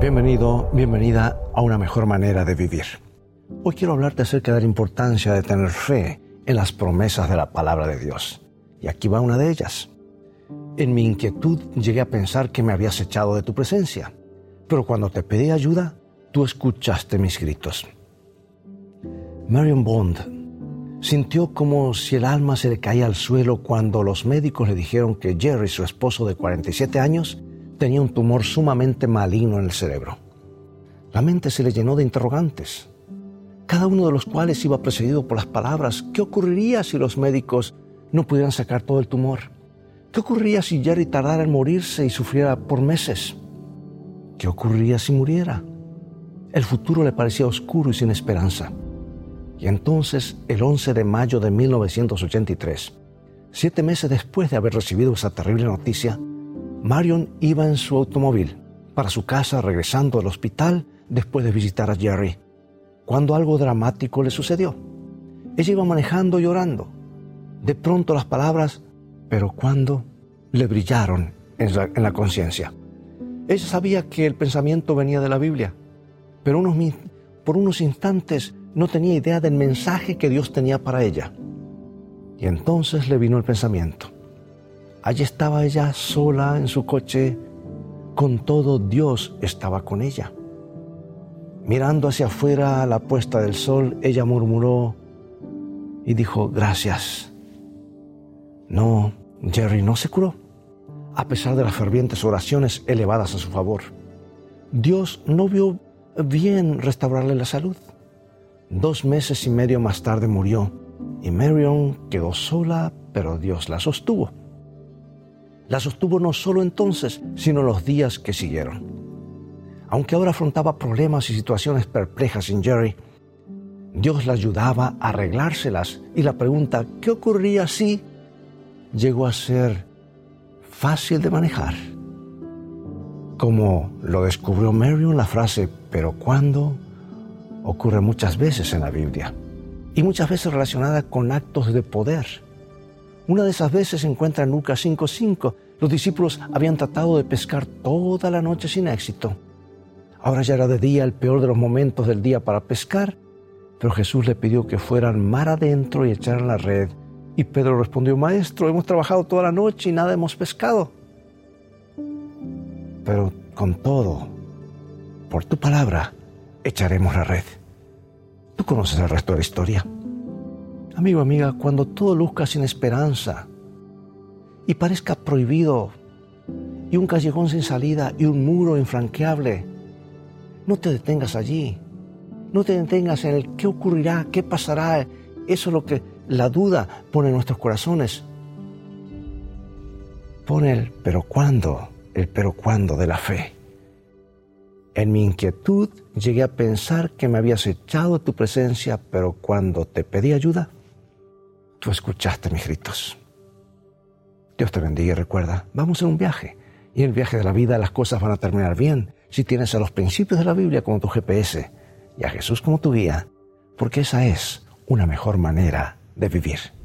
Bienvenido, bienvenida a una mejor manera de vivir. Hoy quiero hablarte acerca de la importancia de tener fe en las promesas de la palabra de Dios. Y aquí va una de ellas. En mi inquietud llegué a pensar que me habías echado de tu presencia, pero cuando te pedí ayuda, tú escuchaste mis gritos. Marion Bond sintió como si el alma se le caía al suelo cuando los médicos le dijeron que Jerry, su esposo de 47 años, tenía un tumor sumamente maligno en el cerebro. La mente se le llenó de interrogantes, cada uno de los cuales iba precedido por las palabras, ¿qué ocurriría si los médicos no pudieran sacar todo el tumor? ¿Qué ocurriría si Jerry tardara en morirse y sufriera por meses? ¿Qué ocurriría si muriera? El futuro le parecía oscuro y sin esperanza. Y entonces, el 11 de mayo de 1983, siete meses después de haber recibido esa terrible noticia, Marion iba en su automóvil para su casa regresando al hospital después de visitar a Jerry, cuando algo dramático le sucedió. Ella iba manejando llorando. De pronto las palabras, pero cuando, le brillaron en la, en la conciencia. Ella sabía que el pensamiento venía de la Biblia, pero por unos instantes no tenía idea del mensaje que Dios tenía para ella. Y entonces le vino el pensamiento. Allí estaba ella sola en su coche, con todo Dios estaba con ella. Mirando hacia afuera a la puesta del sol, ella murmuró y dijo, gracias. No, Jerry no se curó, a pesar de las fervientes oraciones elevadas a su favor. Dios no vio bien restaurarle la salud. Dos meses y medio más tarde murió y Marion quedó sola, pero Dios la sostuvo la sostuvo no solo entonces, sino los días que siguieron. Aunque ahora afrontaba problemas y situaciones perplejas en Jerry, Dios la ayudaba a arreglárselas y la pregunta, ¿qué ocurría si llegó a ser fácil de manejar? Como lo descubrió Marion, la frase, pero ¿cuándo? ocurre muchas veces en la Biblia y muchas veces relacionada con actos de poder una de esas veces se encuentra en Lucas 5:5. Los discípulos habían tratado de pescar toda la noche sin éxito. Ahora ya era de día, el peor de los momentos del día para pescar, pero Jesús le pidió que fueran mar adentro y echaran la red. Y Pedro respondió, Maestro, hemos trabajado toda la noche y nada hemos pescado. Pero con todo, por tu palabra, echaremos la red. Tú conoces el resto de la historia. Amigo, amiga, cuando todo luzca sin esperanza y parezca prohibido y un callejón sin salida y un muro infranqueable, no te detengas allí. No te detengas en el qué ocurrirá, qué pasará. Eso es lo que la duda pone en nuestros corazones. Pone el pero cuándo, el pero cuándo de la fe. En mi inquietud llegué a pensar que me habías echado tu presencia, pero cuando te pedí ayuda, Tú escuchaste mis gritos. Dios te bendiga y recuerda, vamos en un viaje. Y en el viaje de la vida las cosas van a terminar bien si tienes a los principios de la Biblia como tu GPS y a Jesús como tu guía, porque esa es una mejor manera de vivir.